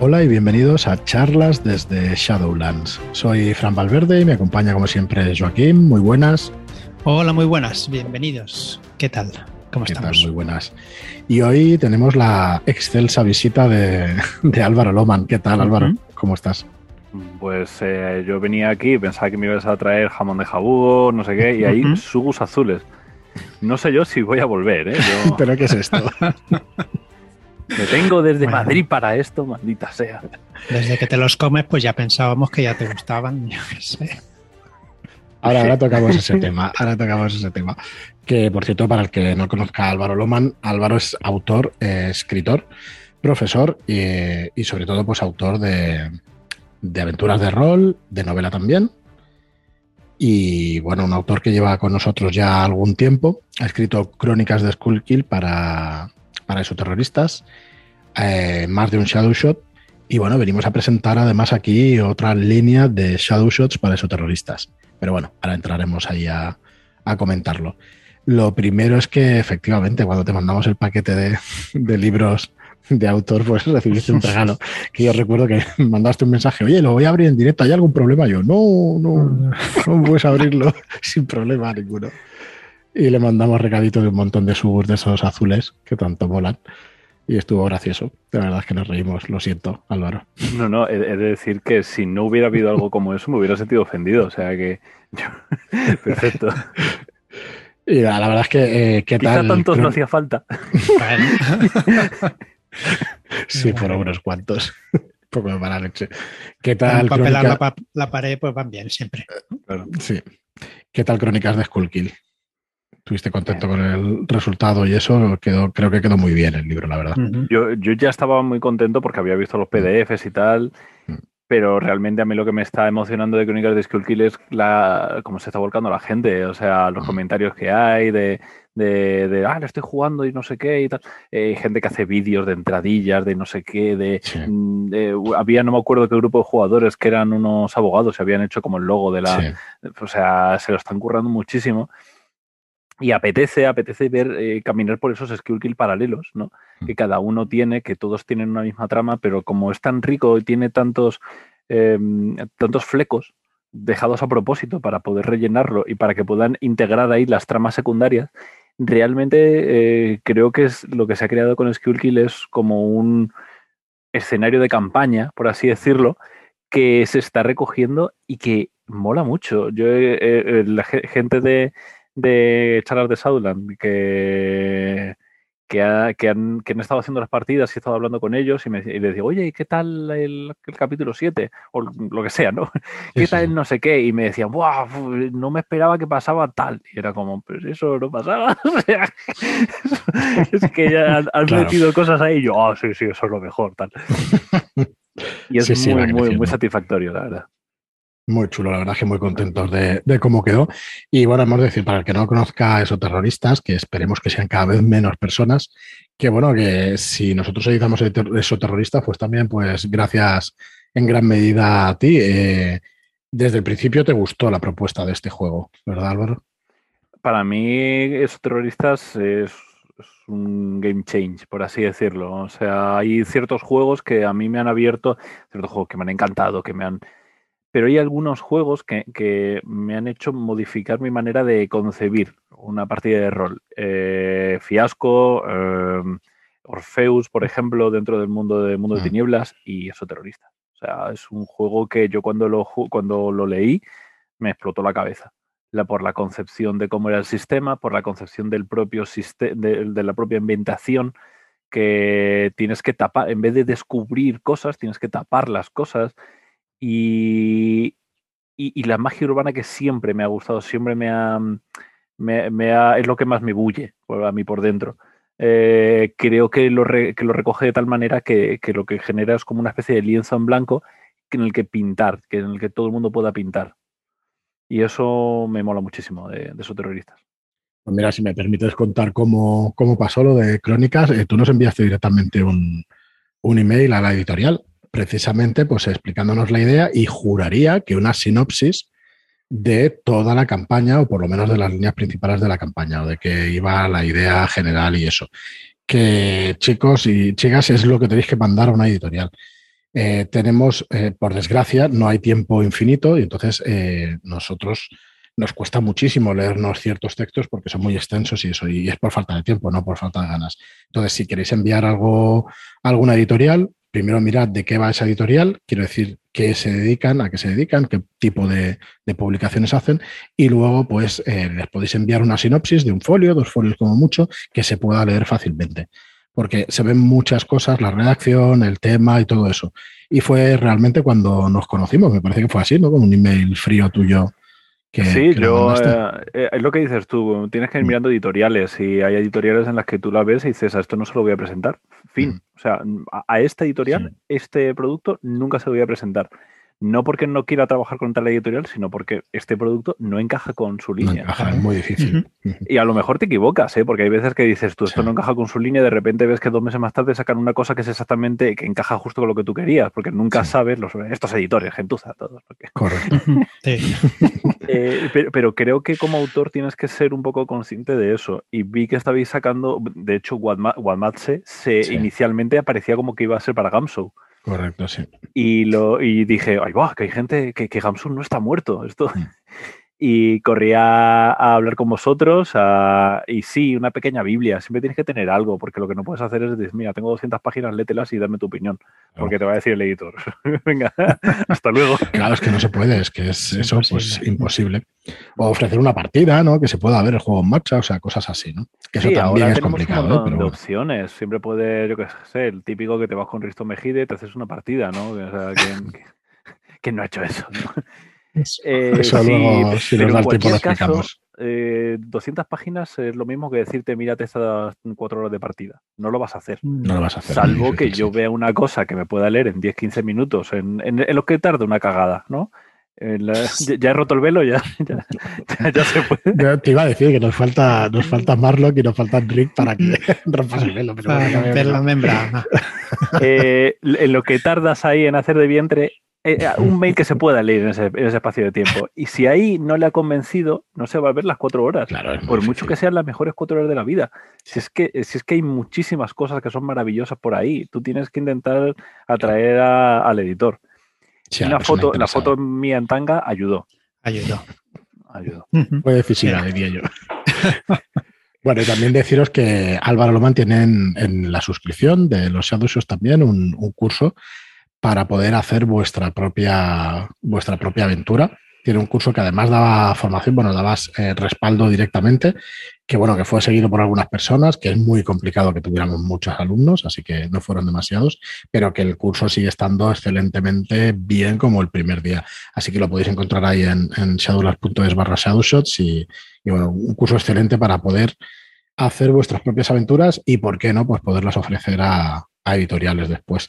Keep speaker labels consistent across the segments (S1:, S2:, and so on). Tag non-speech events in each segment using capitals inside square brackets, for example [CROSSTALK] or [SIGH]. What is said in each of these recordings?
S1: Hola y bienvenidos a charlas desde Shadowlands. Soy Fran Valverde y me acompaña como siempre Joaquín. Muy buenas.
S2: Hola, muy buenas. Bienvenidos. ¿Qué tal? ¿Cómo
S1: ¿Qué
S2: estamos?
S1: Tal? Muy buenas. Y hoy tenemos la excelsa visita de, de Álvaro Loman. ¿Qué tal, Álvaro? Uh -huh. ¿Cómo estás?
S3: Pues eh, yo venía aquí, pensaba que me ibas a traer jamón de jabugo, no sé qué, y ahí uh -huh. sugus azules. No sé yo si voy a volver, ¿eh? Yo... [LAUGHS]
S1: ¿Pero qué es esto? [LAUGHS]
S3: Me tengo desde bueno. Madrid para esto, maldita sea.
S2: Desde que te los comes, pues ya pensábamos que ya te gustaban, [LAUGHS] yo qué sé.
S1: Ahora, ahora tocamos ese [LAUGHS] tema, ahora tocamos ese tema. Que, por cierto, para el que no conozca a Álvaro Loman, Álvaro es autor, eh, escritor, profesor y, y, sobre todo, pues autor de, de aventuras de rol, de novela también. Y bueno, un autor que lleva con nosotros ya algún tiempo. Ha escrito crónicas de Skullkill para, para exoterroristas, eh, más de un Shadow Shot. Y bueno, venimos a presentar además aquí otra línea de Shadow Shots para exoterroristas. Pero bueno, ahora entraremos ahí a, a comentarlo. Lo primero es que efectivamente cuando te mandamos el paquete de, de libros de autor, pues [LAUGHS] recibiste un regalo. Que yo recuerdo que [LAUGHS] mandaste un mensaje, oye, lo voy a abrir en directo, ¿hay algún problema? Yo, no, no, [LAUGHS] no puedes abrirlo sin problema ninguno. Y le mandamos recadito de un montón de subs de esos azules que tanto molan. Y estuvo gracioso. De verdad es que nos reímos. Lo siento, Álvaro.
S3: No, no, he de decir que si no hubiera habido algo como eso, me hubiera sentido ofendido. O sea que. [LAUGHS] Perfecto.
S1: Y la, la verdad es que. Eh, ¿qué
S3: Quizá
S1: tal?
S3: tantos no hacía falta. [LAUGHS]
S1: sí, fueron unos cuantos. [LAUGHS] poco de mala leche. ¿Qué tal?
S2: Para papelar la, pa la, pared, pues van bien siempre.
S1: Claro. Sí. ¿Qué tal crónicas de Skullkill? ¿Estuviste contento con el resultado y eso? Quedó, creo que quedó muy bien el libro, la verdad.
S3: Uh -huh. yo, yo ya estaba muy contento porque había visto los PDFs y tal. Uh -huh pero realmente a mí lo que me está emocionando de Crónicas de Skullkill es la, cómo se está volcando la gente, o sea, los comentarios que hay de, de, de ah, le estoy jugando y no sé qué y tal. Eh, gente que hace vídeos de entradillas, de no sé qué, de, sí. de, había, no me acuerdo qué grupo de jugadores que eran unos abogados, se habían hecho como el logo de la, sí. o sea, se lo están currando muchísimo. Y apetece, apetece ver eh, caminar por esos Skullkill paralelos, ¿no? Que cada uno tiene, que todos tienen una misma trama, pero como es tan rico y tiene tantos, eh, tantos flecos dejados a propósito para poder rellenarlo y para que puedan integrar ahí las tramas secundarias, realmente eh, creo que es lo que se ha creado con Skullkill es como un escenario de campaña, por así decirlo, que se está recogiendo y que mola mucho. Yo, la gente de de charlas de Southland que, que, ha, que, han, que, han, estado haciendo las partidas y he estado hablando con ellos y, me, y les digo, oye, ¿qué tal el, el, capítulo 7? O lo que sea, ¿no? [LAUGHS] ¿Qué sí, tal el no sé qué? Y me decían, ¡buah! No me esperaba que pasaba tal. Y era como, pero eso no pasaba. [LAUGHS] O sea, es que ya han, han claro. metido cosas ahí y yo, ah, oh, sí, sí, eso es lo mejor, tal. [LAUGHS] Y es sí, muy, muy, muy satisfactorio, la verdad.
S1: Muy chulo, la verdad que muy contentos de, cómo quedó. Y bueno, hemos de decir, para el que no conozca a terroristas, que esperemos que sean cada vez menos personas, que bueno, que si nosotros editamos esos terroristas, pues también, pues gracias en gran medida a ti. Eh, desde el principio te gustó la propuesta de este juego, ¿verdad, Álvaro?
S3: Para mí, esos terroristas es, es un game change, por así decirlo. O sea, hay ciertos juegos que a mí me han abierto, ciertos juegos que me han encantado, que me han pero hay algunos juegos que, que, me han hecho modificar mi manera de concebir una partida de rol. Eh, Fiasco, eh, Orpheus, por ejemplo, dentro del mundo de Mundo de Tinieblas, y eso terrorista. O sea, es un juego que yo cuando lo, cuando lo leí me explotó la cabeza. La, por la concepción de cómo era el sistema, por la concepción del propio sistema, de, de la propia ambientación, que tienes que tapar, en vez de descubrir cosas, tienes que tapar las cosas. Y, y, la magia urbana que siempre me ha gustado, siempre me ha, ha es lo que más me bulle a mí por dentro. Eh, creo que lo, recoge de tal manera que, lo que genera es como una especie de lienzo en blanco en el que pintar, que en el que todo el mundo pueda pintar. Y eso me mola muchísimo de, esos terroristas.
S1: Pues mira, si me permites contar cómo, pasó lo de Crónicas, eh, tú nos enviaste directamente un email a la editorial precisamente pues explicándonos la idea y juraría que una sinopsis de toda la campaña o por lo menos de las líneas principales de la campaña o de que iba la idea general y eso. Que chicos y chicas es lo que tenéis que mandar a una editorial. Eh, tenemos, eh, por desgracia, no hay tiempo infinito y entonces eh, nosotros nos cuesta muchísimo leernos ciertos textos porque son muy extensos y eso, y es por falta de tiempo, no por falta de ganas. Entonces, si queréis enviar algo a alguna editorial, primero mirad de qué va esa editorial, quiero decir, qué se dedican, a qué se dedican, qué tipo de, publicaciones hacen, y luego, pues, les podéis enviar una sinopsis de un folio, dos folios como mucho, que se pueda leer fácilmente porque se ven muchas cosas, la redacción, el tema y todo eso. Y fue realmente cuando nos conocimos, me parece que fue así, ¿no? Con un email frío tuyo.
S3: Que, sí, yo, eh, eh, es lo que dices tú, tienes que ir mirando editoriales y hay editoriales en las que tú la ves y dices, a esto no se lo voy a presentar. Fin. Mm. O sea, a, esta editorial, este producto nunca se lo voy a presentar no porque no quiera trabajar con tal editorial, sino porque este producto no encaja con su línea.
S1: encaja, es muy difícil.
S3: Y a lo mejor te equivocas, ¿eh? porque hay veces que dices tú, esto no encaja con su línea, y de repente ves que dos meses más tarde sacan una cosa que es exactamente, que encaja justo con lo que tú querías, porque nunca sabes, los, estos editores, gentuza, todos.
S1: Correcto. [LAUGHS]
S3: Eh, pero, creo que como autor tienes que ser un poco consciente de eso. Y vi que estabais sacando, de hecho, Wadmatse se inicialmente aparecía como que iba a ser para Gamso.
S1: Correcto, sí.
S3: Y, lo, y dije, ay, va, que hay gente, que, que no está muerto. Esto. Mm [LAUGHS] y corría a hablar con vosotros. y sí, una pequeña Biblia. Siempre tienes que tener algo, porque lo que no puedes hacer es decir, mira, tengo 200 páginas, lételas y dame tu opinión, porque te va a decir el editor. [LAUGHS] Venga, [LAUGHS] hasta luego.
S1: Claro, es que no se puede, es que es, eso, pues imposible. O ofrecer una partida, ¿no? Que se pueda ver el juego en marcha, o sea, cosas así, ¿no? Que eso también es complicado.
S3: Un de opciones. Siempre puede, yo qué sé, el típico que te vas con Risto Mejide y te haces una partida, ¿no? O sea, ¿quién, no ha hecho eso? ¿no?
S1: Eh, Eso luego, si nos da el tiempo, lo explicamos.
S3: Eh, 200 páginas es lo mismo que decirte, mírate estas cuatro horas de partida. No lo vas a hacer.
S1: No lo vas a hacer.
S3: Salvo que yo vea una cosa que me pueda leer en 10-15 minutos, en, lo que tarda una cagada, ¿no? [LAUGHS] ya, he roto el velo, ya, [LAUGHS] ya, se puede.
S1: te iba a decir que nos falta, nos falta Marlock y nos falta Rick para que [LAUGHS] rompas el velo. Pero
S2: la membrana.
S3: Eh, en lo que tardas ahí en hacer de vientre, eh, eh, un mail que se pueda leer en ese, espacio de tiempo. Y si ahí no le ha convencido, no se va a ver las cuatro horas. por mucho que sean las mejores cuatro horas de la vida. Si es, que, si es que hay muchísimas cosas que son maravillosas por ahí, tú tienes que intentar atraer al editor. una foto, la foto mía en tanga ayudó.
S2: Ayudó.
S3: Ayudó.
S1: Fue decisiva, diría yo. [LAUGHS] Bueno, y también deciros que Álvaro lo mantiene en, la suscripción de los Shadow también un, un curso para poder hacer vuestra propia, vuestra propia aventura. Tiene un curso que además daba formación, bueno, daba eh, respaldo directamente, que bueno, que fue seguido por algunas personas, que es muy complicado que tuviéramos muchos alumnos, así que no fueron demasiados, pero que el curso sigue estando excelentemente bien como el primer día. Así que lo podéis encontrar ahí en, en shadowlars.es barra shadowshots y, y bueno, un curso excelente para poder hacer vuestras propias aventuras y, ¿por qué no?, pues poderlas ofrecer a editoriales después.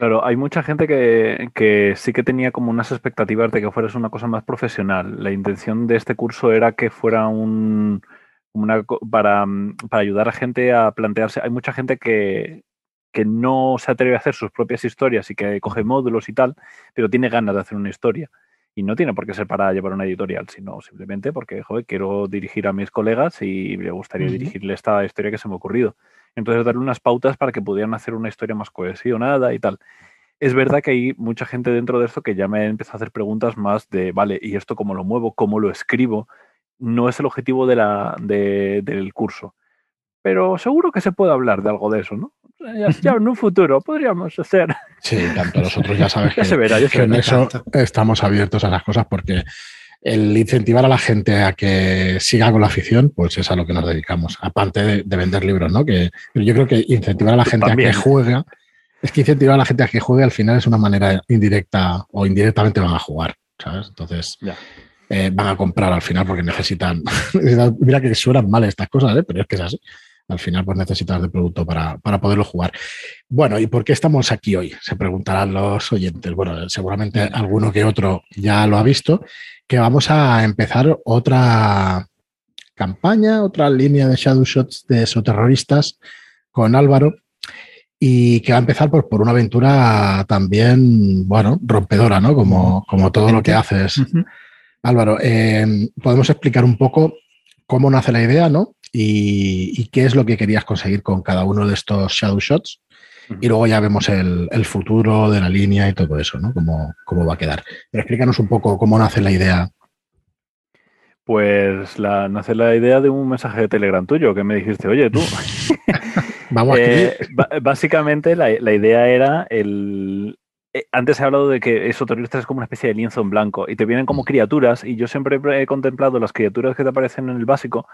S3: Claro, hay mucha gente que, sí que tenía como unas expectativas de que fueras una cosa más profesional. La intención de este curso era que fuera un una, para, para ayudar a gente a plantearse. Hay mucha gente que, que no se atreve a hacer sus propias historias y que coge módulos y tal, pero tiene ganas de hacer una historia. Y no tiene por qué ser para llevar una editorial, sino simplemente porque, joder, quiero dirigir a mis colegas y me gustaría dirigirle esta historia que se me ha ocurrido. Entonces, darle unas pautas para que pudieran hacer una historia más cohesionada y tal. Es verdad que hay mucha gente dentro de esto que ya me empezado a hacer preguntas más de, vale, ¿y esto cómo lo muevo? ¿Cómo lo escribo? No es el objetivo de la, del curso. Pero seguro que se puede hablar de algo de eso, ¿no? Ya, en un futuro podríamos hacer.
S1: Sí, tanto nosotros ya sabes [LAUGHS] que, en eso estamos abiertos a las cosas porque el incentivar a la gente a que siga con la afición, pues es a lo que nos dedicamos, aparte de, vender libros, ¿no? Que yo creo que incentivar a la gente a que juegue, es que incentivar a la gente a que juegue al final es una manera indirecta o indirectamente van a jugar, ¿sabes? Entonces eh, van a comprar al final porque [LAUGHS] necesitan, mira que suenan mal estas cosas, ¿eh? pero es que es así. Al final, pues necesitas de producto para, para poderlo jugar. Bueno, ¿y por qué estamos aquí hoy? Se preguntarán los oyentes. Bueno, seguramente alguno que otro ya lo ha visto que vamos a empezar otra campaña, otra línea de shadow shots de soterroristas con Álvaro y que va a empezar por, por una aventura también, bueno, rompedora, ¿no? Como, como todo lo que haces. Álvaro, eh, podemos explicar un poco cómo nace la idea, ¿no? Y, y, qué es lo que querías conseguir con cada uno de estos shadow shots y luego ya vemos el, futuro de la línea y todo eso, ¿no? Cómo, cómo va a quedar. Pero explícanos un poco cómo nace la idea.
S3: Pues la, nace la idea de un mensaje de Telegram tuyo que me dijiste, oye, tú. [LAUGHS]
S1: Vamos a eh,
S3: Básicamente la, idea era el, eh, antes he hablado de que eso terrorista es como una especie de lienzo en blanco y te vienen como criaturas y yo siempre he contemplado las criaturas que te aparecen en el básico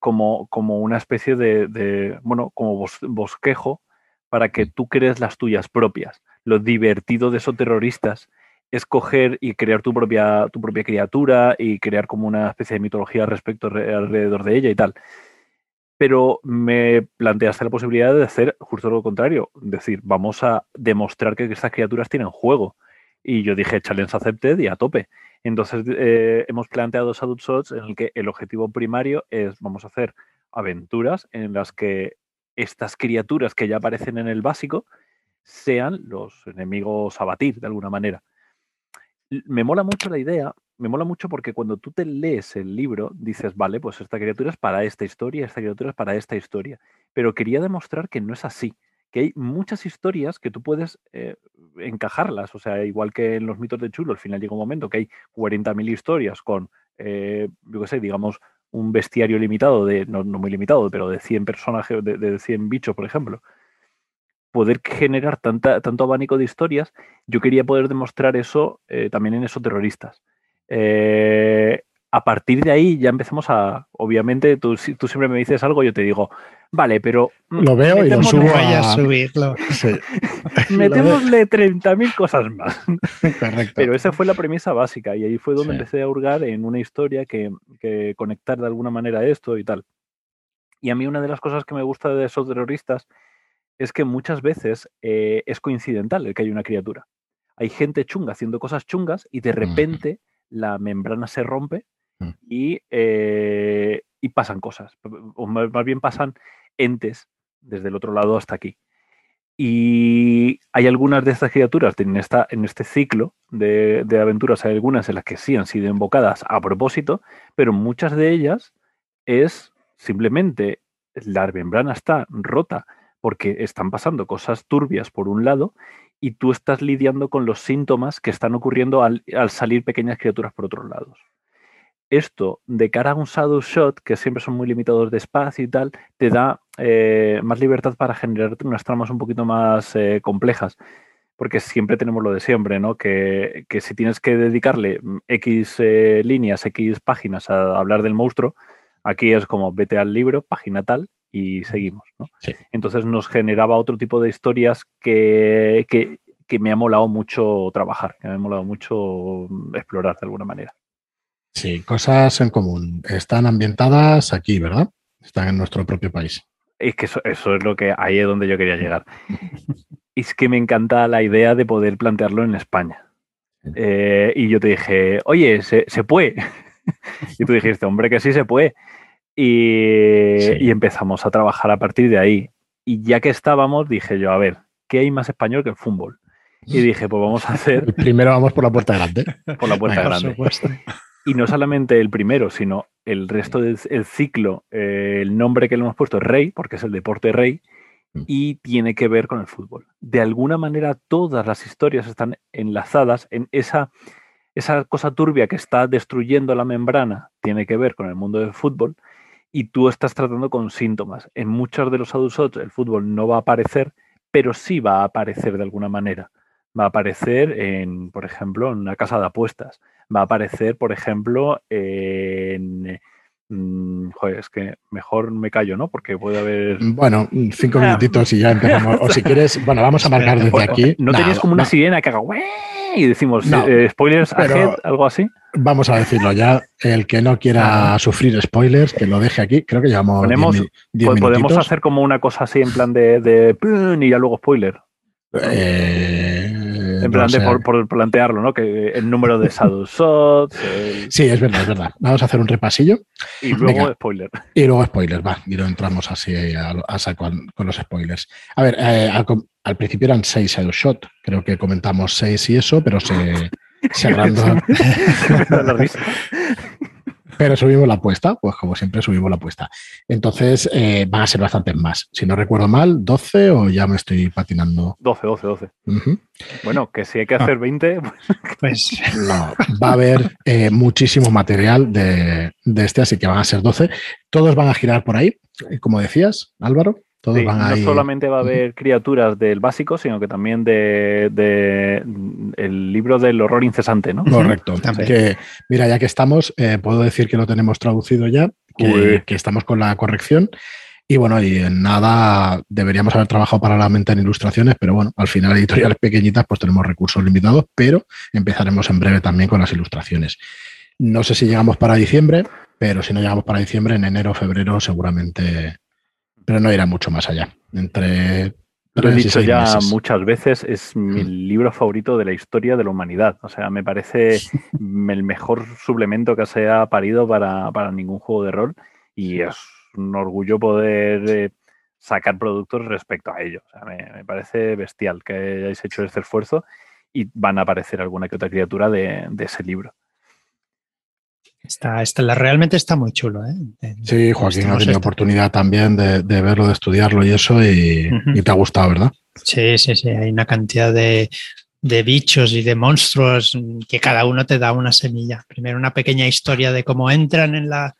S3: como, como una especie de, bueno, como bosquejo para que tú crees las tuyas propias. Lo divertido de esos terroristas es coger y crear tu propia, tu propia criatura y crear como una especie de mitología respecto alrededor de ella y tal. Pero me planteaste la posibilidad de hacer justo lo contrario, decir, vamos a demostrar que estas criaturas tienen juego. Y yo dije, challenge accepted y a tope. Entonces eh, hemos planteado Shadow Shots en el que el objetivo primario es, vamos a hacer aventuras en las que estas criaturas que ya aparecen en el básico sean los enemigos a batir de alguna manera. Me mola mucho la idea, me mola mucho porque cuando tú te lees el libro dices, vale, pues esta criatura es para esta historia, esta criatura es para esta historia. Pero quería demostrar que no es así, que hay muchas historias que tú puedes eh, encajarlas. O sea, igual que en los mitos de Chulo, al final llega un momento que hay 40.000 historias con, eh, yo qué sé, digamos, un bestiario limitado, de, no, muy limitado, pero de 100 personajes, de, 100 bichos, por ejemplo. Poder generar tanta, tanto abanico de historias, yo quería poder demostrar eso eh, también en esos terroristas. Eh, a partir de ahí ya empezamos a, obviamente, tú, tú siempre me dices algo, yo te digo, vale, pero...
S1: Mm, lo veo y lo subo a...
S2: subirlo.
S1: Sí. [LAUGHS]
S3: Metémosle 30.000 cosas más. Correcto. Pero esa fue la premisa básica y ahí fue donde empecé a hurgar en una historia que, que, conectar de alguna manera esto y tal. Y a mí una de las cosas que me gusta de esos terroristas es que muchas veces eh, es coincidental el que hay una criatura. Hay gente chunga haciendo cosas chungas y de repente la membrana se rompe Mm. Eh, y, pasan cosas, o más bien pasan entes desde el otro lado hasta aquí. Y hay algunas de estas criaturas en, este ciclo de, aventuras, hay algunas en las que sí han sido invocadas a propósito, pero muchas de ellas es simplemente la membrana está rota porque están pasando cosas turbias por un lado y tú estás lidiando con los síntomas que están ocurriendo al salir pequeñas criaturas por otros lados esto de cara a un shadow shot, que siempre son muy limitados de espacio y tal, te da eh, más libertad para generar unas tramas un poquito más eh, complejas. Porque siempre tenemos lo de siempre, ¿no? Que, si tienes que dedicarle X eh, líneas, X páginas a hablar del monstruo, aquí es como vete al libro, página tal, y seguimos, ¿no? Entonces nos generaba otro tipo de historias que, que, que me ha molado mucho trabajar, que me ha molado mucho explorar de alguna manera.
S1: Sí, cosas en común. Están ambientadas aquí, ¿verdad? Están en nuestro propio país.
S3: Es que eso, es lo que ahí es donde yo quería llegar. [LAUGHS] es que me encanta la idea de poder plantearlo en España. Eh, y yo te dije, oye, se, puede. [LAUGHS] y tú dijiste, hombre, que sí se puede. Y, y, empezamos a trabajar a partir de ahí. Y ya que estábamos, dije yo, a ver, ¿qué hay más español que el fútbol? Y dije, pues vamos a [LAUGHS] hacer.
S1: Primero vamos por la puerta grande.
S3: Por la puerta grande. Y no solamente el primero, sino el resto del ciclo, eh, el nombre que le hemos puesto es Rey, porque es el deporte Rey, mm. y tiene que ver con el fútbol. De alguna manera todas las historias están enlazadas en esa, esa cosa turbia que está destruyendo la membrana, tiene que ver con el mundo del fútbol, y tú estás tratando con síntomas. En muchos de los adultos el fútbol no va a aparecer, pero sí va a aparecer de alguna manera. Va a aparecer en, por ejemplo, en una casa de apuestas va a aparecer, por ejemplo, en... Mm, joder, es que mejor me callo, ¿no? Porque puede haber.
S1: Bueno, cinco minutitos y ya [LAUGHS] empezamos. O si quieres, bueno, vamos a marcar desde aquí.
S3: ¿No tenías como una sirena que haga y decimos eh, spoilers ahead, algo así?
S1: Vamos a decirlo ya. El que no quiera sufrir spoilers, que lo deje aquí. Creo que llevamos. Ponemos,
S3: podemos hacer como una cosa así en plan de, de y ya luego spoiler.
S1: Eh,
S3: en plan de por, plantearlo, ¿no? Que el número de Shadow Shots. [LAUGHS]
S1: Sí, es verdad, es verdad. Vamos a hacer un repasillo.
S3: Y luego spoiler.
S1: Y luego spoiler, va. Y lo entramos así a, saco con los spoilers. A ver, eh, al, principio eran seis Shadow Shot. Creo que comentamos seis y eso, pero se, se [LAUGHS] agrandó. [LAUGHS] pero subimos la apuesta, pues como siempre subimos la apuesta. Entonces eh, van a ser bastantes más. Si no recuerdo mal, 12 o ya me estoy patinando.
S3: 12, 12, 12. Bueno, que si hay que hacer 20, [LAUGHS]
S2: pues... pues
S1: no, va a haber eh, muchísimo material de, de este, así que van a ser 12. Todos van a girar por ahí, como decías, Álvaro
S3: no solamente va a haber criaturas del básico, sino que también de, el libro del horror incesante, ¿no?
S1: Correcto. Que, mira, ya que estamos, eh, puedo decir que lo tenemos traducido ya, que, estamos con la corrección. Y bueno, y en nada deberíamos haber trabajado para la mente en ilustraciones, pero bueno, al final editoriales pequeñitas pues tenemos recursos limitados, pero empezaremos en breve también con las ilustraciones. No sé si llegamos para diciembre, pero si no llegamos para diciembre, en enero o febrero seguramente pero no irá mucho más allá. Entre
S3: lo he dicho ya muchas veces, es mi libro favorito de la historia de la humanidad. O sea, me parece [LAUGHS] el mejor suplemento que se ha parido para, ningún juego de rol y es un orgullo poder eh, sacar productos respecto a ello. O sea, me, parece bestial que hayáis hecho este esfuerzo y van a aparecer alguna que otra criatura de ese libro.
S2: Está, está, realmente está muy chulo. ¿eh?
S1: Sí, Joaquín ha tenido oportunidad también de, verlo, de estudiarlo y eso, y, te ha gustado, ¿verdad?
S2: Sí, sí, sí. Hay una cantidad de, bichos y de monstruos que cada uno te da una semilla. Primero una pequeña historia de cómo entran en la,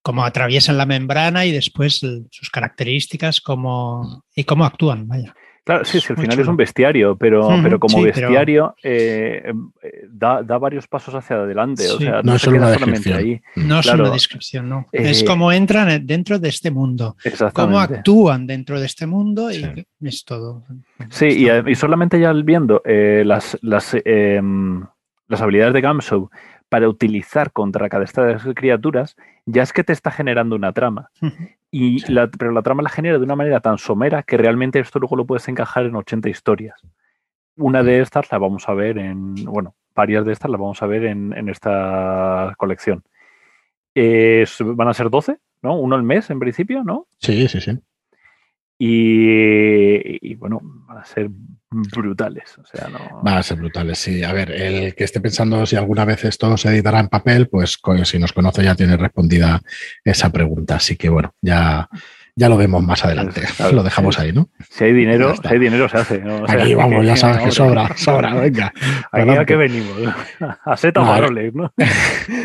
S2: cómo atraviesan la membrana y después sus características cómo, y cómo actúan. Vaya.
S3: Claro, sí, al final es un bestiario, pero, pero como bestiario eh, eh, da, varios pasos hacia adelante. O sea,
S1: no, es solo una descripción.
S2: Ahí. No es una descripción, no. es eh, como entran dentro de este mundo. Cómo actúan dentro de este mundo y es todo.
S3: Sí, y, solamente ya viendo las, las, em, las habilidades de Gamshow para utilizar contra cada de las criaturas, ya es que te está generando una trama. Y pero la trama la genera de una manera tan somera que realmente esto luego lo puedes encajar en 80 historias. Una de estas la vamos a ver en, bueno, varias de estas las vamos a ver en, esta colección. van a ser 12, ¿no? Uno al mes en principio, ¿no?
S1: Sí, sí, sí.
S3: Y, bueno, van a ser brutales. O sea, no...
S1: Van a ser brutales, sí. A ver, el que esté pensando si alguna vez esto se editará en papel, pues si nos conoce ya tiene respondida esa pregunta. Así que bueno, ya, ya lo vemos más adelante. [LAUGHS] lo dejamos ahí, ¿no?
S3: Si hay dinero, si hay dinero se hace.
S1: Aquí vamos, ya sabes que sobra, sobra, [LAUGHS] venga.
S3: Aquí a qué venimos, [LAUGHS] a seta faroles, ¿no?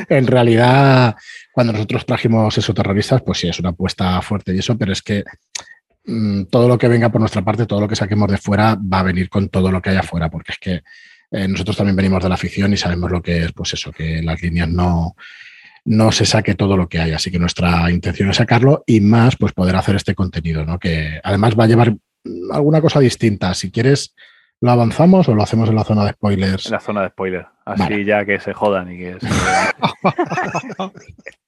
S1: en realidad, cuando nosotros trajimos esos terroristas, pues sí, es una apuesta fuerte y eso, pero es que todo lo que venga por nuestra parte, todo lo que saquemos de fuera, va a venir con todo lo que haya fuera, porque es que eh, nosotros también venimos de la afición y sabemos lo que es, pues eso, que las líneas no, no se saque todo lo que hay. Así que nuestra intención es sacarlo y más, pues poder hacer este contenido, ¿no? Que además va a llevar alguna cosa distinta. Si quieres, ¿lo avanzamos o lo hacemos en la zona de spoilers?
S3: En la zona de spoilers. Así ya que se jodan y que se... [LAUGHS]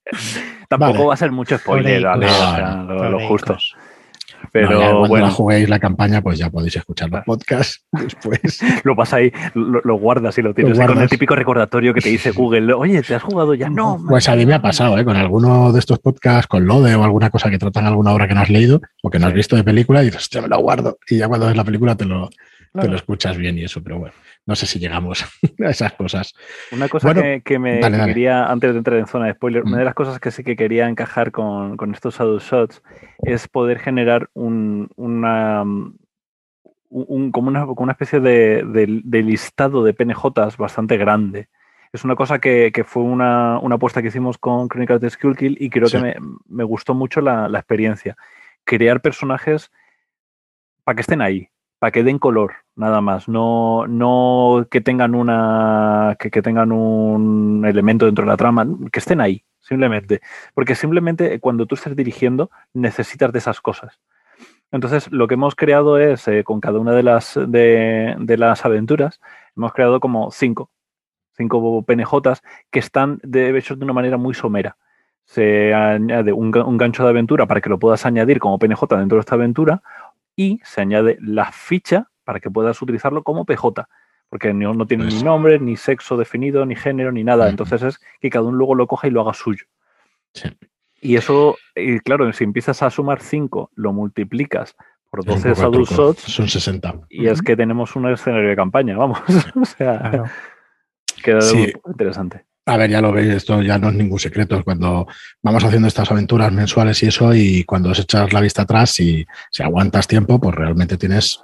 S3: [LAUGHS] Tampoco va a ser mucho spoiler, ¿vale? lo, justo. Pero
S1: cuando la juguéis la campaña, pues ya podéis escuchar los podcasts después. [LAUGHS]
S3: lo vas ahí, lo, guardas y lo tienes con el típico recordatorio que te dice [LAUGHS] Google, oye, ¿te has jugado ya? No.
S1: Pues a mí me ha pasado, ¿eh? con alguno de estos podcasts, con Lode o alguna cosa que tratan alguna obra que no has leído o que no has visto de película, y dices, hostia, me lo guardo. Y ya cuando ves la película te lo, te lo escuchas bien y eso, pero bueno no sé si llegamos [LAUGHS] a esas cosas.
S3: Una cosa que, me quería, antes de entrar en zona de spoiler, una de las cosas que sí que quería encajar con, estos shadow shots es poder generar un, una, como, una, especie de, listado de PNJs bastante grande. Es una cosa que, fue una, apuesta que hicimos con Crónicas de Skullkill y creo que me, gustó mucho la, la experiencia. Crear personajes para que estén ahí, para que den color, nada más. No, no que tengan una. Que, tengan un elemento dentro de la trama, que estén ahí, simplemente. Porque simplemente cuando tú estés dirigiendo, necesitas de esas cosas. Entonces, lo que hemos creado es, eh, con cada una de las, de, las aventuras, hemos creado como cinco, cinco PNJs que están de, hechos de una manera muy somera. Se añade un, un gancho de aventura para que lo puedas añadir como PNJ dentro de esta aventura, y se añade la ficha para que puedas utilizarlo como PJ, porque no, tiene ni nombre, ni sexo definido, ni género, ni nada. Entonces es que cada uno luego lo coja y lo haga suyo. Y eso, y claro, si empiezas a sumar 5, lo multiplicas por 12 adult shots.
S1: Son 60.
S3: Y es que tenemos un escenario de campaña, vamos. [LAUGHS] o sea, queda muy interesante.
S1: A ver, ya lo veis, esto ya no es ningún secreto. Cuando vamos haciendo estas aventuras mensuales y eso, y cuando os echas la vista atrás y si aguantas tiempo, pues realmente tienes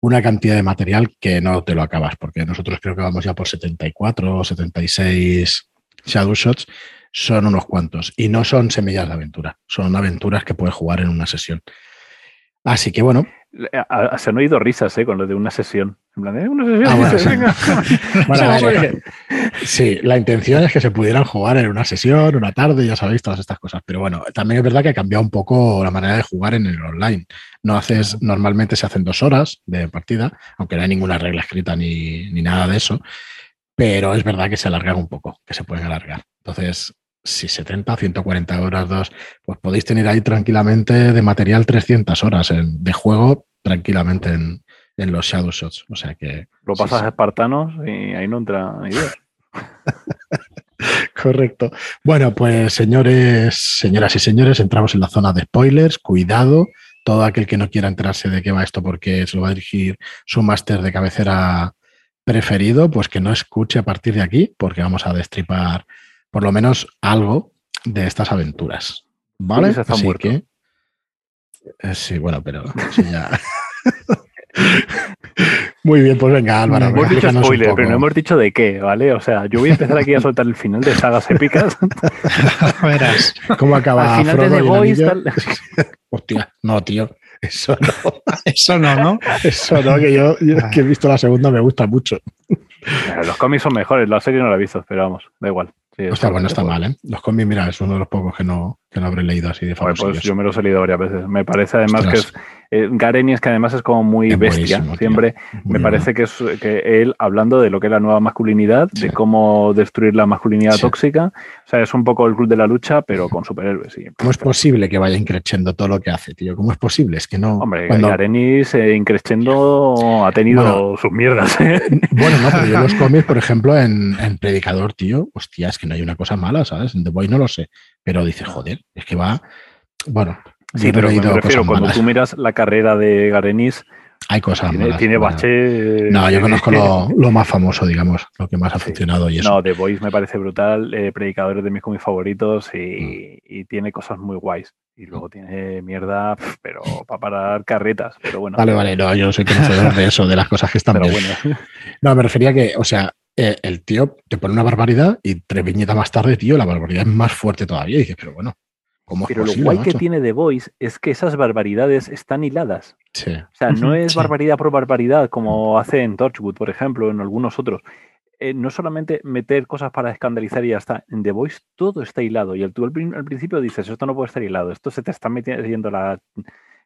S1: una cantidad de material que no te lo acabas, porque nosotros creo que vamos ya por 74 o 76 Shadow Shots, son unos cuantos. Y no son semillas de aventura, son aventuras que puedes jugar en una sesión. Así que bueno,
S3: se han oído risas ¿eh? con lo de una sesión. En plan, ¿eh? una sesión.
S1: sí, la intención es que se pudieran jugar en una sesión, una tarde, ya sabéis, todas estas cosas. Pero bueno, también es verdad que ha cambiado un poco la manera de jugar en el online. No haces, normalmente se hacen dos horas de partida, aunque no hay ninguna regla escrita ni, ni nada de eso. Pero es verdad que se alargan un poco, que se pueden alargar. Entonces, si 70, 140 horas, dos, pues podéis tener ahí tranquilamente de material 300 horas de juego tranquilamente en, los Shadow Shots. O sea que.
S3: Lo pasas a espartanos y ahí no entra idea. [LAUGHS]
S1: Correcto. Bueno, pues señores, señoras y señores, entramos en la zona de spoilers. Cuidado, todo aquel que no quiera enterarse de qué va esto porque se lo va a dirigir su máster de cabecera preferido, pues que no escuche a partir de aquí, porque vamos a destripar por lo menos algo de estas aventuras. ¿Vale?
S3: Así que.
S1: Eh, sí, bueno, pero ya. [LAUGHS] Muy bien, pues venga, Álvaro.
S3: hemos dicho spoiler, pero no hemos dicho de qué, ¿vale? O sea, yo voy a empezar aquí a soltar el final de sagas épicas. [LAUGHS]
S1: Verás. ¿Cómo acaba
S3: Al final de The Voice, tal... [LAUGHS]
S1: Hostia, no, tío. Eso no.
S2: Eso no, ¿no?
S1: Eso no, que yo, que he visto la segunda me gusta mucho.
S3: Los cómics son mejores, la serie no la he visto, pero vamos, da igual.
S1: Sí, está bueno, está mal, ¿eh? Los cómics, mira, es uno de los pocos que no, que no habré leído así de famoso.
S3: Pues yo me los he leído varias veces. Me parece además que es. Eh, Gareni es que además es como muy bestia. Siempre me parece que es que él, hablando de lo que es la nueva masculinidad, de cómo destruir la masculinidad tóxica, o sea, es un poco el club de la lucha, pero con superhéroes. Sí.
S1: ¿Cómo es posible que vaya increciendo todo lo que hace, tío? ¿Cómo es posible? Es que no.
S3: Hombre, cuando... Garenis eh, increciendo ha tenido sus mierdas. ¿eh? [LAUGHS]
S1: Bueno, no, pero yo los cómics, por ejemplo, en, en Predicador, tío, hostia, es que no hay una cosa mala, ¿sabes? En The Boy no lo sé. Pero dice, joder, es que va. Bueno,
S3: sí, pero me refiero, cuando tú miras la carrera de Garenis,
S1: hay cosas
S3: tiene,
S1: malas.
S3: Tiene bache.
S1: No, yo conozco [LAUGHS] lo, más famoso, digamos, lo que más ha funcionado y eso.
S3: No, The Voice me parece brutal, eh, Predicadores de mis cómics favoritos y, mm. y, tiene cosas muy guays. Y luego tiene mierda, pero para parar carretas, pero bueno.
S1: Vale, vale, no, yo soy conocedor de eso, de las cosas que están pero bien. Bueno. [LAUGHS] No, me refería que, o sea, eh, el tío te pone una barbaridad y tres viñetas más tarde, tío, la barbaridad es más fuerte todavía. Y dices, pero bueno, ¿cómo
S3: Pero
S1: lo
S3: guay que tiene The Voice es que esas barbaridades están hiladas.
S1: Sí.
S3: O sea, no [LAUGHS] es barbaridad por barbaridad como hace en Torchwood, por ejemplo, en algunos otros. Eh, no solamente meter cosas para escandalizar y ya está. En The Voice todo está hilado. Y tú al, principio dices, esto no puede estar hilado, esto se te está metiendo la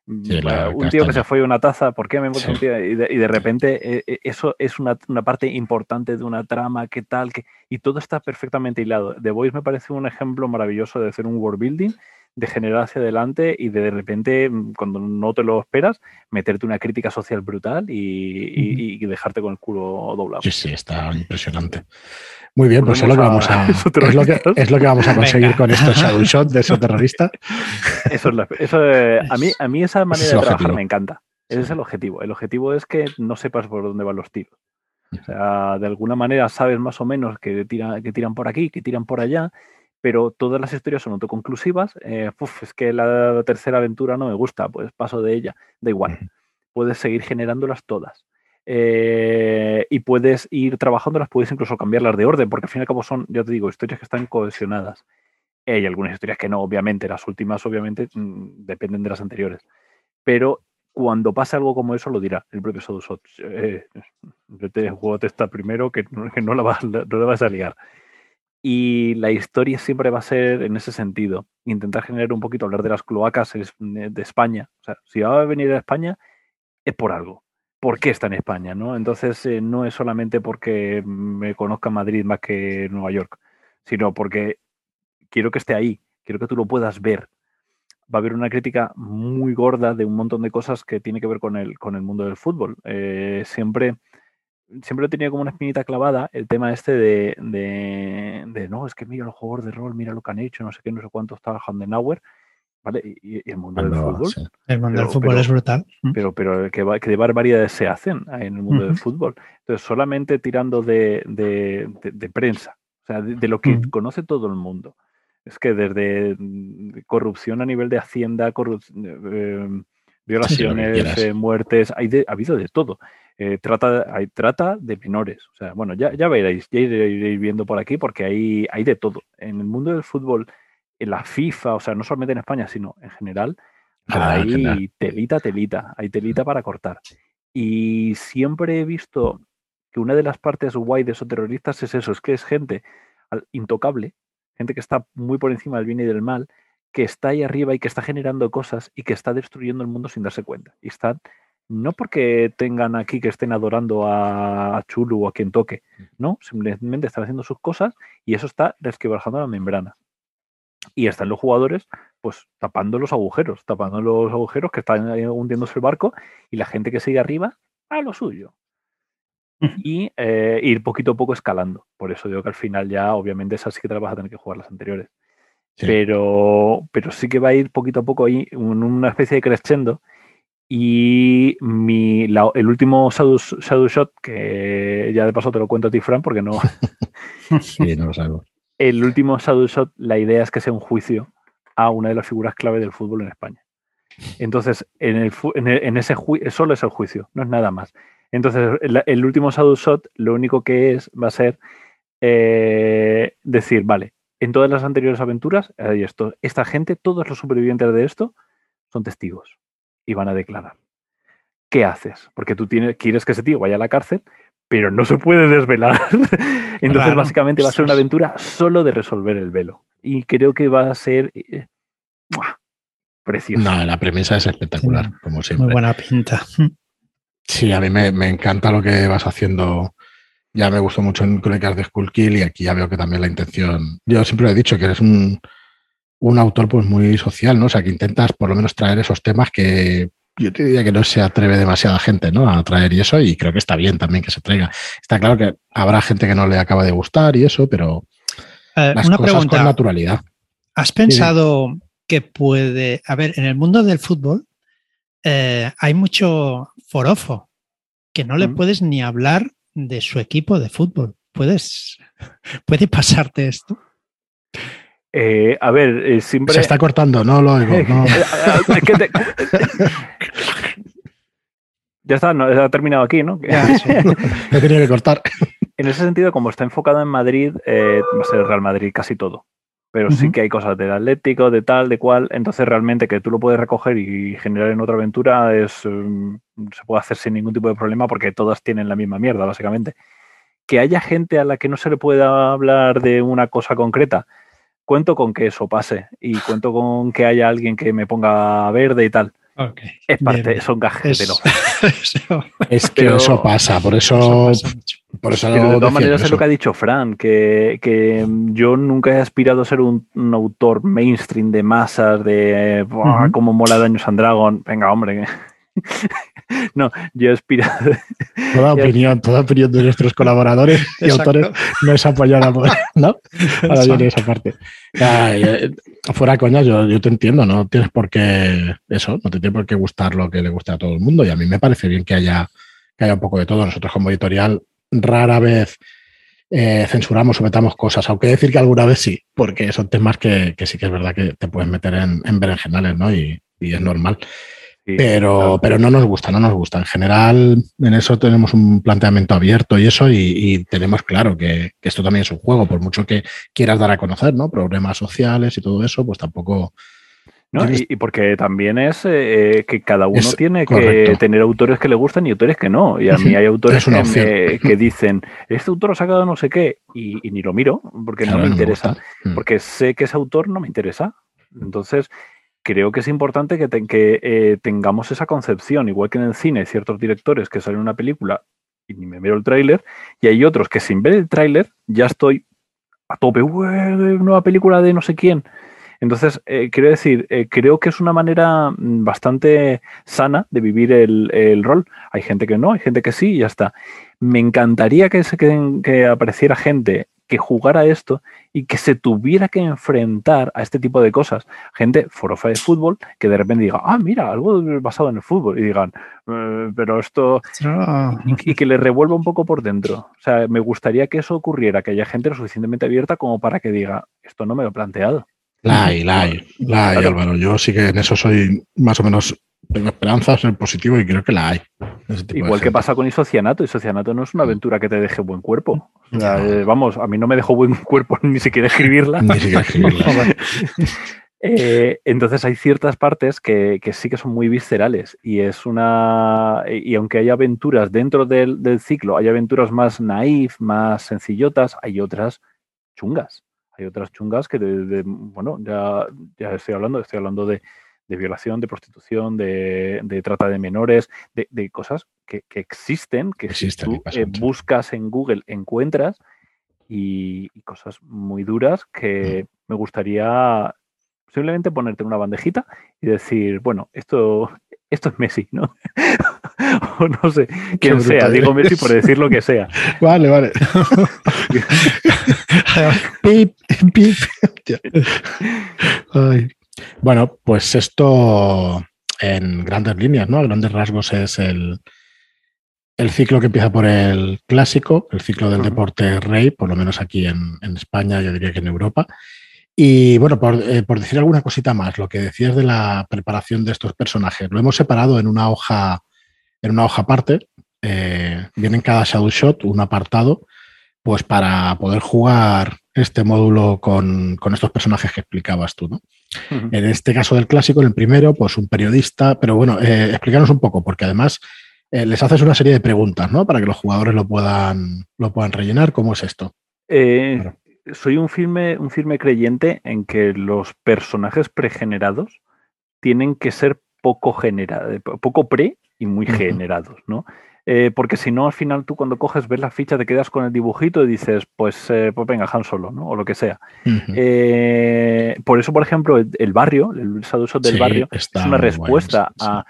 S3: un tío que se fue a una taza, ¿por qué me sí. un tío? Y de, y de repente eh, eh, eso es una, una, parte importante de una trama, qué tal, que, y todo está perfectamente hilado. The Voice me parece un ejemplo maravilloso de hacer un world building, de generar hacia adelante y de, de repente, mm, cuando no te lo esperas, meterte una crítica social brutal y, y, y dejarte con el culo doblado.
S1: Sí, sí, está impresionante. Muy bien, pues es lo, que vamos a, [LAUGHS] es, lo que, es lo que vamos a conseguir Venga. con estos [LAUGHS] shadow shot de esos terroristas.
S3: Eso es, la, eso, eh, a, mí, a mí esa manera es de trabajar objetivo. me encanta. Ese es el objetivo. El objetivo es que no sepas por dónde van los tiros. O sea, de alguna manera sabes más o menos que, tira, que tiran por aquí, que tiran por allá, pero todas las historias son autoconclusivas. Eh, uf, es que la tercera aventura no me gusta, pues paso de ella. Da igual. Puedes seguir generándolas todas. Eh, y puedes ir trabajándolas, puedes incluso cambiarlas de orden, porque al fin y al cabo son, ya te digo, historias que están cohesionadas. Eh, hay algunas historias que no, obviamente, las últimas, obviamente, mmm, dependen de las anteriores. Pero cuando pase algo como eso, lo dirá el propio Sodusot. Eh, te juego esta primero que, que no, la vas, no la vas a liar. Y la historia siempre va a ser en ese sentido. Intentar generar un poquito, hablar de las cloacas de España. O sea, si va a venir a España, es por algo por qué está en España, ¿no? Entonces eh, no es solamente porque me conozca Madrid más que Nueva York, sino porque quiero que esté ahí, quiero que tú lo puedas ver. Va a haber una crítica muy gorda de un montón de cosas que tiene que ver con el, con el mundo del fútbol. Eh, siempre, siempre he tenido como una espinita clavada el tema este de, de, de, no, es que mira los jugadores de rol, mira lo que han hecho, no sé qué, no sé cuánto está Handenauer. ¿vale? Y, y, el mundo Cuando, del fútbol.
S2: Sí. El mundo pero, del fútbol pero, es brutal.
S3: Pero, pero que, que, de barbaridades se hacen en el mundo uh -huh. del fútbol. Entonces, solamente tirando de, de, de, de, prensa, o sea, de, lo que conoce todo el mundo. Es que desde mm, corrupción a nivel de hacienda, corrup- eh, violaciones, eh, muertes, hay de- ha habido de todo. Eh, trata, hay trata de menores. O sea, bueno, ya, ya veréis, ya iréis viendo por aquí porque hay, hay de todo. En el mundo del fútbol, en la FIFA, o sea, no solamente en España, sino en general,
S1: General,
S3: hay
S1: general.
S3: telita, telita, hay telita para cortar. Y siempre he visto que una de las partes guay de esos terroristas es eso, es que es gente intocable, gente que está muy por encima del bien y del mal, que está ahí arriba y que está generando cosas y que está destruyendo el mundo sin darse cuenta. Y están, no porque tengan aquí que estén adorando a, Chulu o a quien toque, no, simplemente están haciendo sus cosas y eso está resquebrajando la membrana. Y están los jugadores, pues tapando los agujeros, tapando los agujeros que están hundiéndose el barco y la gente que sigue arriba a lo suyo. Y eh, ir poquito a poco escalando. Por eso digo que al final ya, obviamente, esas sí que te las vas a tener que jugar las anteriores.
S1: Sí.
S3: Pero, pero sí que va a ir poquito a poco ahí, una especie de crescendo. Y mi, la- el último Shadow, Shadow Shot, que ya de paso te lo cuento a ti, Fran, porque no, [LAUGHS]
S1: Sí, no lo sabemos. [LAUGHS]
S3: el último Shadow Shot, la idea es que sea un juicio a una de las figuras clave del fútbol en España. Entonces, en, el, en, el- en ese juicio, solo es el juicio, no es nada más. Entonces, el, el último Shadow Shot, lo único que es, va a ser eh, decir, vale, en todas las anteriores aventuras, hay esto, esta gente, todos los supervivientes de esto, son testigos y van a declarar. ¿Qué haces? Porque tú tienes, quieres que ese tío vaya a la cárcel, pero no se puede desvelar. [LAUGHS] Entonces,
S2: Claro.
S3: básicamente va a ser una aventura solo de resolver el velo. Y creo que va a ser eh, ¡mua! precioso.
S1: No, la premisa es espectacular,
S2: Sí.
S1: como siempre.
S2: Muy buena pinta.
S1: Sí, a mí me, me encanta lo que vas haciendo. Ya me gustó mucho en Crónicas de Skullkill y aquí ya veo que también la intención. Yo siempre lo he dicho que eres un, un autor pues muy social, ¿no? O sea, que intentas por lo menos traer esos temas que yo te diría que no se atreve demasiada gente, ¿no? A traer y eso, y creo que está bien también que se traiga. Está claro que habrá gente que no le acaba de gustar y eso, pero
S2: Eh,
S1: las
S2: una
S1: cosas con
S2: pregunta.
S1: naturalidad.
S2: ¿Has pensado que puede... A ver, en el mundo del fútbol eh, hay mucho forofo que no le
S3: Mm.
S2: puedes ni hablar de su equipo de fútbol. ¿Puedes, ¿Puede pasarte esto?
S3: Eh, a ver, eh, siempre.
S1: Se está cortando, no lo oigo. no. [LAUGHS]
S3: Que te- Ya está, no, ha terminado aquí, ¿no? [LAUGHS]
S1: He tenido que cortar.
S3: En ese sentido, como está enfocado en Madrid, eh, va a ser Real Madrid casi todo. Pero sí que hay cosas del Atlético, de tal, de cual. Entonces, realmente que tú lo puedes recoger y generar en otra aventura es mm, se puede hacer sin ningún tipo de problema porque todas tienen la misma mierda, básicamente. Que haya gente a la que no se le pueda hablar de una cosa concreta, cuento con que eso pase y cuento con que haya alguien que me ponga verde y tal. Es parte,
S2: Bien,
S3: son gajes de. [LAUGHS]
S2: Eso-
S1: Es que
S3: Pero-
S1: eso pasa, por
S2: eso
S1: eso,
S2: pasa mucho.
S1: por eso
S3: Pero de todas maneras es lo que ha dicho Fran, que, que yo nunca he aspirado a ser un, un autor mainstream de masas, de "Buah,
S2: Ujú.
S3: cómo mola Daños and Dragon. Venga, hombre. [LAUGHS] no, yo he aspirado. [LAUGHS]
S1: Toda opinión, toda opinión de nuestros colaboradores y
S2: Exacto.
S1: autores no es apoyada por, ¿no? [LAUGHS] Ahora viene esa parte. Ay, eh, fuera coña, yo, yo te entiendo, no tienes por qué eso, no te tiene por qué gustar lo que le guste a todo el mundo y a mí me parece bien que haya, que haya un poco de todo. Nosotros como editorial rara vez eh, censuramos o metamos cosas, aunque decir que alguna vez sí, porque son temas que, que sí que es verdad que te puedes meter en, en berenjenales, ¿no? Y, y es normal. Pero, pero no nos gusta, no nos gusta. En general, en eso tenemos un planteamiento abierto y eso, y, y tenemos claro que, que esto también es un juego, por mucho que quieras dar a conocer, ¿no? Problemas sociales y todo eso, pues tampoco.
S3: ¿no? Y, y porque también es eh, que cada uno
S1: Es
S3: tiene que tener autores que le gustan y autores que no. Y a mí hay autores que,
S1: opción.
S3: me- que dicen, este autor ha sacado no sé qué, y, y ni lo miro, porque
S1: Claro,
S3: no me interesa.
S1: Mm.
S3: porque sé que ese autor no me interesa. Entonces, creo que es importante que, eh, tengamos esa concepción, igual que en el cine hay ciertos directores que salen una película y ni me veo el tráiler, y hay otros que sin ver el tráiler ya estoy a tope, "Ué, nueva película de no sé quién. Entonces, eh, quiero decir, eh, creo que es una manera mm, bastante sana de vivir el, rol. Hay gente que no, hay gente que sí, y ya está. Me encantaría que, se, que apareciera gente que jugara esto y que se tuviera que enfrentar a este tipo de cosas. Gente forofa de fútbol que de repente diga, ah, mira, algo basado en el fútbol. Y digan, eh, pero esto. Y, que le revuelva un poco por dentro. O sea, me gustaría que eso ocurriera, que haya gente lo suficientemente abierta como para que diga, esto no me lo he planteado.
S1: La hay, la hay, la hay, Álvaro. Yo sí que en eso soy más o menos tengo esperanzas en positivo y creo que la hay.
S3: Igual que pasa con isocianato. Isocianato no es una mm. aventura que te deje buen cuerpo. Eh, vamos, a mí no me dejó buen [LAUGHS] cuerpo ni siquiera escribirla. ni siquiera escribirla. [LAUGHS] Eh, entonces hay ciertas partes que, sí que son muy viscerales y es una y aunque hay aventuras dentro del, ciclo, hay aventuras más naif, más sencillotas, hay otras chungas. Hay otras chungas que, bueno, ya, ya estoy hablando, estoy hablando de, de violación, de prostitución, de, trata de menores, de, cosas que, existen, que si tú eh, buscas en Google encuentras y, cosas muy duras que mm. me gustaría simplemente ponerte en una bandejita y decir, bueno, esto, esto es Messi, ¿no? [LAUGHS] o no sé, quien sea, digo Messi por decir lo que sea. [LAUGHS]
S1: Vale, vale. [LAUGHS] pip, pip. Ay. Bueno, pues esto en grandes líneas, ¿no? A grandes rasgos es el, el ciclo que empieza por el clásico, el ciclo del deporte rey, por lo menos aquí en, España, yo diría que en Europa. Y bueno, eh, por, decir alguna cosita más, lo que decías de la preparación de estos personajes, lo hemos separado en una hoja, en una hoja aparte. Eh, viene en cada Shadow Shot un apartado, pues para poder jugar este módulo con, estos personajes que explicabas tú, ¿no? En este caso del clásico, en el primero, pues un periodista, pero bueno, eh, explícanos un poco, porque además eh, les haces una serie de preguntas, ¿no? Para que los jugadores lo puedan, lo puedan rellenar. ¿Cómo es esto?
S3: Eh, soy un firme, un firme creyente en que los personajes pregenerados tienen que ser poco generados, poco pre y muy generados, ¿no? Eh, porque si no, al final tú cuando coges, ves la ficha, te quedas con el dibujito y dices, pues, eh, pues venga, Han Solo, ¿no? O lo que sea. Eh, por eso, por ejemplo, el, barrio, el Shot del barrio, es una respuesta a,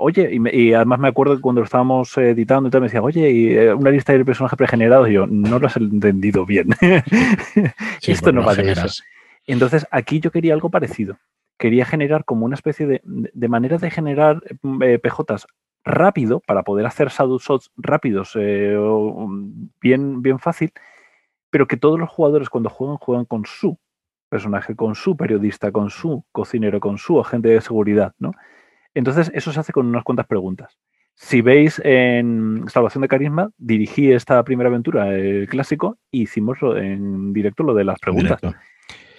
S3: oye, y, además me acuerdo que cuando lo estábamos editando y tal, me decía, oye, y una lista de personajes pregenerados, y yo, no lo has entendido bien. [LAUGHS] Esto no va de eso. Entonces, aquí yo quería algo parecido quería generar como una especie de, de manera de generar PJs rápido para poder hacer shadow shots rápidos, eh, bien, bien fácil, pero que todos los jugadores cuando juegan juegan con su personaje, con su periodista, con su cocinero, con su agente de seguridad, ¿no? Entonces eso se hace con unas cuantas preguntas. Si veis en Salvación de Carisma, dirigí esta primera aventura, el clásico, y hicimos en directo lo de las preguntas.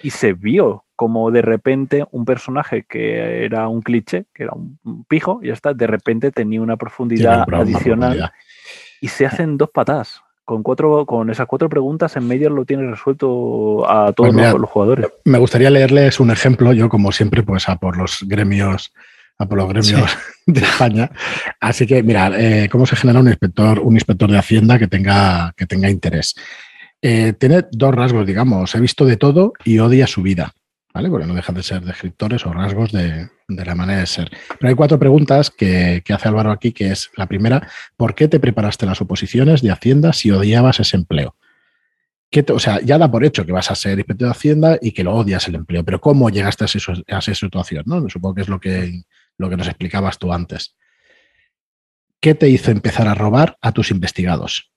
S3: Y se vio como de repente un personaje que era un cliché, que era un pijo, y ya está, de repente tenía una profundidad adicional y se hacen dos patas. Con, cuatro, con esas cuatro preguntas en medio lo tiene resuelto a todos pues los, jugadores.
S1: Me gustaría leerles un ejemplo, yo como siempre, pues a por los gremios, a por los gremios de España. Así que, mira, eh, ¿cómo se genera un inspector, un inspector de Hacienda que tenga, que tenga interés? Eh, tiene dos rasgos, digamos, he visto de todo y odia su vida. ¿vale? Porque no dejan de ser descriptores o rasgos de, la manera de ser. Pero hay cuatro preguntas que, hace Álvaro aquí, que es la primera, ¿por qué te preparaste las oposiciones de Hacienda si odiabas ese empleo? o sea, ya da por hecho que vas a ser inspector de Hacienda y que lo odias el empleo, pero ¿cómo llegaste a, esa situación? ¿no? Supongo que es lo que, lo que nos explicabas tú antes. ¿Qué te hizo empezar a robar a tus investigados?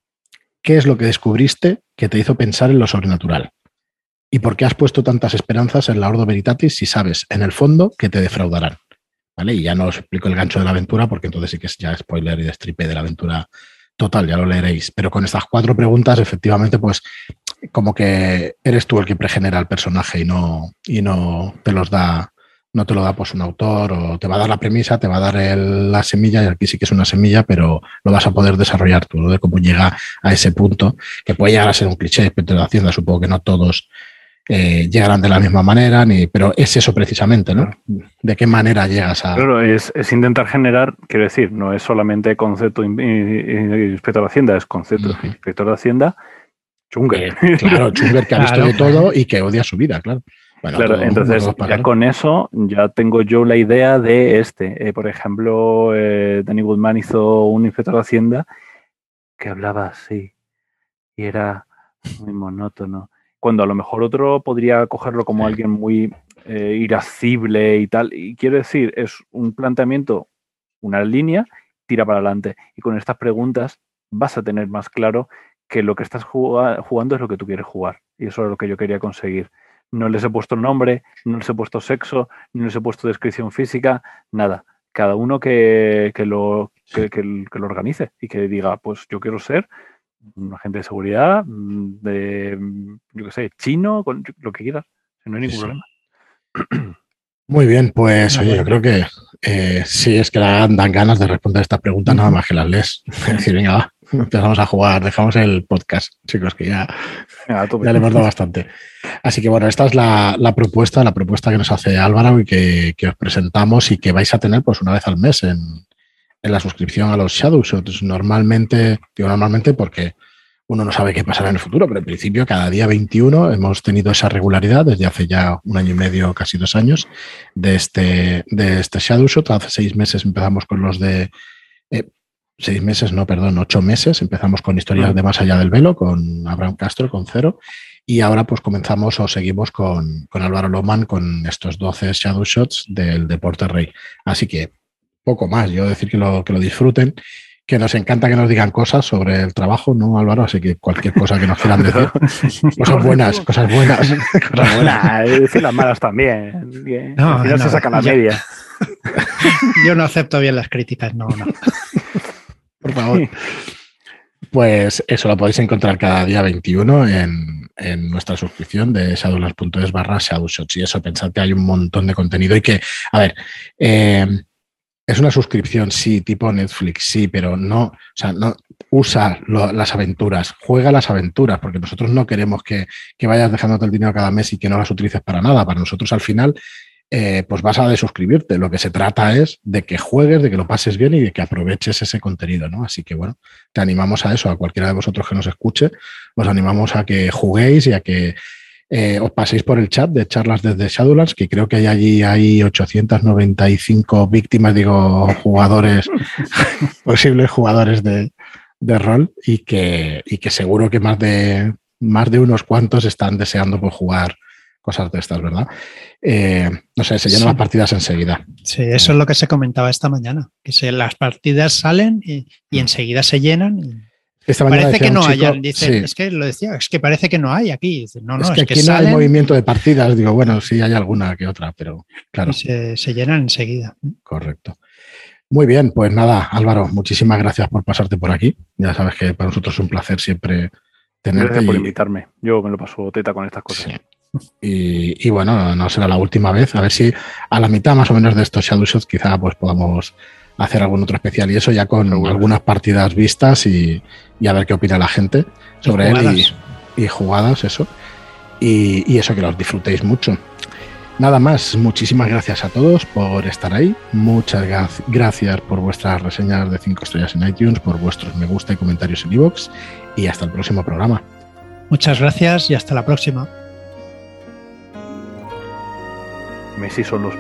S1: ¿Qué es lo que descubriste que te hizo pensar en lo sobrenatural? ¿Y por qué has puesto tantas esperanzas en la Ordo Veritatis si sabes, en el fondo, que te defraudarán? ¿Vale? Y ya no os explico el gancho de la aventura, porque entonces sí que es ya spoiler y destripe de la aventura total, ya lo leeréis. Pero con estas cuatro preguntas, efectivamente, pues como que eres tú el que pregenera el personaje y no, y no te los da, no te lo da pues un autor o te va a dar la premisa, te va a dar la semilla, y aquí sí que es una semilla, pero lo vas a poder desarrollar tú, ¿no? de cómo llega a ese punto, que puede llegar a ser un cliché, pero de Hacienda, supongo que no todos eh, llegarán de la misma manera, ni, pero es eso precisamente, ¿no? ¿De qué manera llegas a...?
S3: Claro, es, intentar generar, quiero decir, no es solamente concepto inspector de Hacienda, es concepto inspector de Hacienda, Chunger.
S1: Eh, claro, Chunger que ha [LAUGHS] visto de todo y que odia su vida, claro.
S3: Claro, entonces ya con eso ya tengo yo la idea de este. Eh, por ejemplo, Danny Goodman hizo un inspector de Hacienda que hablaba así y era Muy monótono. Cuando a lo mejor otro podría cogerlo como alguien muy eh, irascible y tal. Y quiero decir, es un planteamiento, una línea, tira para adelante. Y con estas preguntas vas a tener más claro que lo que estás jugando es lo que tú quieres jugar. Y eso es lo que yo quería conseguir. No les he puesto nombre, no les he pusto sexo, no les he puesto descripción física, nada. Cada uno que, lo, que, lo organice y que diga, pues yo quiero ser un agente de seguridad, de, yo qué sé, chino, con lo que quieras. No hay ningún problema. [CLEARS THROAT]
S1: Muy bien, pues oye, yo creo que eh, sí es que dan, ganas de responder estas preguntas nada más que las lees. [LAUGHS] Es decir, venga, va, empezamos a jugar, dejamos el podcast, chicos, que ya, ya le hemos dado bastante. Así que bueno, esta es la, propuesta, la propuesta que nos hace Álvaro y que, os presentamos y que vais a tener pues una vez al mes en, en la suscripción a los Shadow Shots. Normalmente, digo normalmente porque uno no sabe qué pasará en el futuro, pero en principio cada día 21 hemos tenido esa regularidad desde hace ya un año y medio, casi dos años, de este, de este Shadow Shot. Hace seis meses empezamos con los de... Eh, seis meses, no, perdón, ocho meses. Empezamos con historias de Más allá del velo, con Abraham Castro, con Cero. Y ahora pues comenzamos o seguimos con, con Álvaro Loman con estos 12 Shadow Shots del Deporte Rey. Así que poco más, yo decir que lo, que lo disfruten que nos encanta que nos digan cosas sobre el trabajo, ¿no, Álvaro? Así que cualquier cosa que nos quieran [LAUGHS] decir. cosas buenas, cosas buenas. [LAUGHS]
S3: Cosas buenas, decir las malas también. No, al se saca la media. [LAUGHS]
S2: Yo no acepto bien las críticas, no, no.
S1: Favor. [LAUGHS] Pues eso lo podéis encontrar cada día 21 en, en nuestra suscripción de shadowlands.es barra shadowshots. Y eso, pensad que hay un montón de contenido y que, a ver, eh, es una suscripción, sí, tipo Netflix, sí, pero no, o sea, no usa las aventuras, juega las aventuras, porque nosotros no queremos que, vayas dejándote el dinero cada mes y que no las utilices para nada. Para nosotros al final, eh, pues vas a desuscribirte. Lo que se trata es de que juegues, de que lo pases bien y de que aproveches ese contenido, ¿no? Así que bueno, te animamos a eso, a cualquiera de vosotros que nos escuche, os animamos a que juguéis y a que eh, os paséis por el chat de charlas desde Shadowlands, que creo que hay allí hay 895 víctimas, digo, jugadores, [LAUGHS] posibles jugadores de, rol, y que, y que seguro que más de, más de unos cuantos están deseando jugar cosas de estas, ¿verdad? Eh, no sé, se llenan las partidas enseguida.
S2: Sí, eso es lo que se comentaba esta mañana, que se, las partidas salen y, y enseguida se llenan parece que no hayan, dice, es que lo decía, es que parece que no hay aquí. no,
S1: no, es que aquí no hay movimiento de partidas. Digo, bueno, sí hay alguna que otra, pero claro.
S2: Se, llenan enseguida.
S1: Correcto. Muy bien, pues nada, Álvaro, muchísimas gracias por pasarte por aquí. Ya sabes que para nosotros es un placer siempre tenerte.
S3: Gracias por invitarme. Yo me lo paso teta con estas cosas.
S1: Y, bueno, no será la última vez. A ver si a la mitad más o menos de estos Shadow Shots quizá pues podamos hacer algún otro especial y eso ya con algunas partidas vistas y, a ver qué opina la gente sobre él y, jugadas, eso. Y, eso que los disfrutéis mucho. Nada más, muchísimas gracias a todos por estar ahí. Muchas gracias por vuestras reseñas de 5 estrellas en iTunes, por vuestros me gusta y comentarios en iVoox. Y hasta el próximo programa.
S2: Muchas gracias y hasta la próxima.
S3: Messi son los